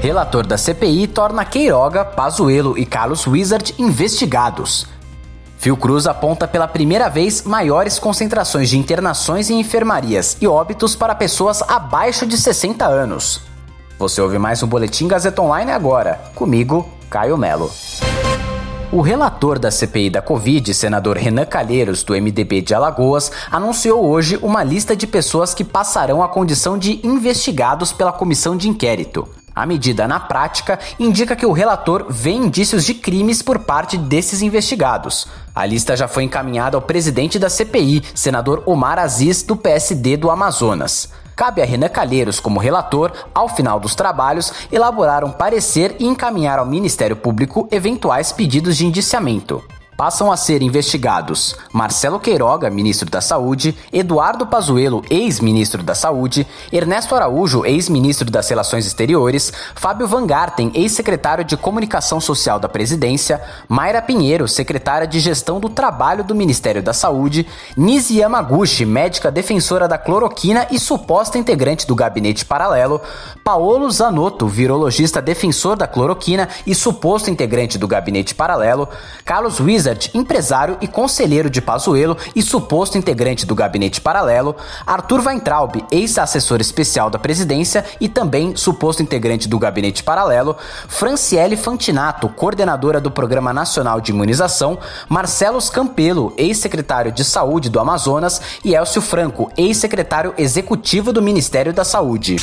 Relator da CPI torna Queiroga, Pazuello e Carlos Wizard investigados. Fiocruz aponta pela primeira vez maiores concentrações de internações em enfermarias e óbitos para pessoas abaixo de 60 anos. Você ouve mais um Boletim Gazeta Online agora, comigo, Caio Melo. O relator da CPI da Covid, senador Renan Calheiros, do MDB de Alagoas, anunciou hoje uma lista de pessoas que passarão a condição de investigados pela comissão de inquérito. A medida, na prática, indica que o relator vê indícios de crimes por parte desses investigados. A lista já foi encaminhada ao presidente da CPI, senador Omar Aziz, do PSD do Amazonas. Cabe a Renan Calheiros, como relator, ao final dos trabalhos, elaborar um parecer e encaminhar ao Ministério Público eventuais pedidos de indiciamento passam a ser investigados. Marcelo Queiroga, ministro da Saúde, Eduardo Pazuello, ex-ministro da Saúde, Ernesto Araújo, ex-ministro das Relações Exteriores, Fábio Van Garten, ex-secretário de Comunicação Social da Presidência, Mayra Pinheiro, secretária de Gestão do Trabalho do Ministério da Saúde, Nisi Yamaguchi, médica defensora da cloroquina e suposta integrante do gabinete paralelo, Paolo Zanotto, virologista defensor da cloroquina e suposto integrante do gabinete paralelo, Carlos Wizard, Wizard, empresário e conselheiro de Pazuello e suposto integrante do gabinete paralelo, Arthur Weintraub, ex-assessor especial da presidência e também suposto integrante do gabinete paralelo, Franciele Fantinato, coordenadora do Programa Nacional de Imunização, Marcelo Campelo, ex-secretário de Saúde do Amazonas e Elcio Franco, ex-secretário executivo do Ministério da Saúde.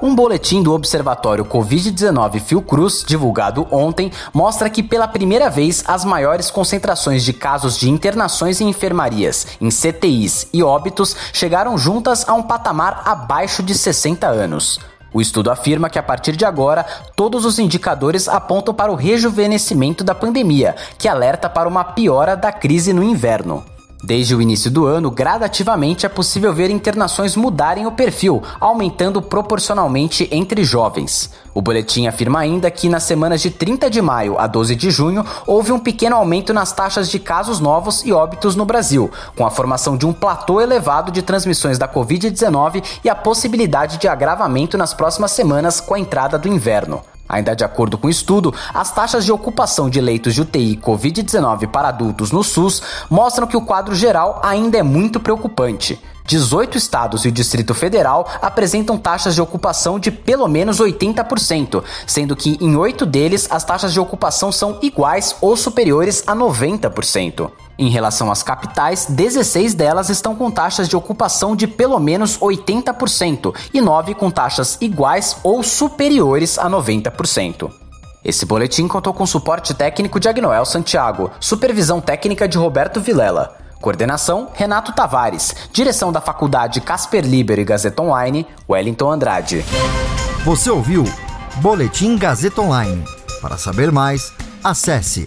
Um boletim do Observatório Covid-19 Fiocruz, divulgado ontem, mostra que pela primeira vez as maiores concentrações de casos de internações em enfermarias, em CTIs e óbitos chegaram juntas a um patamar abaixo de 60 anos. O estudo afirma que a partir de agora, todos os indicadores apontam para o rejuvenescimento da pandemia, que alerta para uma piora da crise no inverno. Desde o início do ano, gradativamente é possível ver internações mudarem o perfil, aumentando proporcionalmente entre jovens. O boletim afirma ainda que nas semanas de 30 de maio a 12 de junho houve um pequeno aumento nas taxas de casos novos e óbitos no Brasil, com a formação de um platô elevado de transmissões da Covid-19 e a possibilidade de agravamento nas próximas semanas com a entrada do inverno. Ainda de acordo com o estudo, as taxas de ocupação de leitos de UTI Covid-19 para adultos no SUS mostram que o quadro geral ainda é muito preocupante. 18 estados e o Distrito Federal apresentam taxas de ocupação de pelo menos 80%, sendo que em oito deles as taxas de ocupação são iguais ou superiores a 90%. Em relação às capitais, 16 delas estão com taxas de ocupação de pelo menos 80% e 9 com taxas iguais ou superiores a 90%. Esse boletim contou com suporte técnico de Agnoel Santiago, supervisão técnica de Roberto Vilela. Coordenação: Renato Tavares. Direção da Faculdade Casper Liber e Gazeta Online, Wellington Andrade. Você ouviu Boletim Gazeta Online. Para saber mais, acesse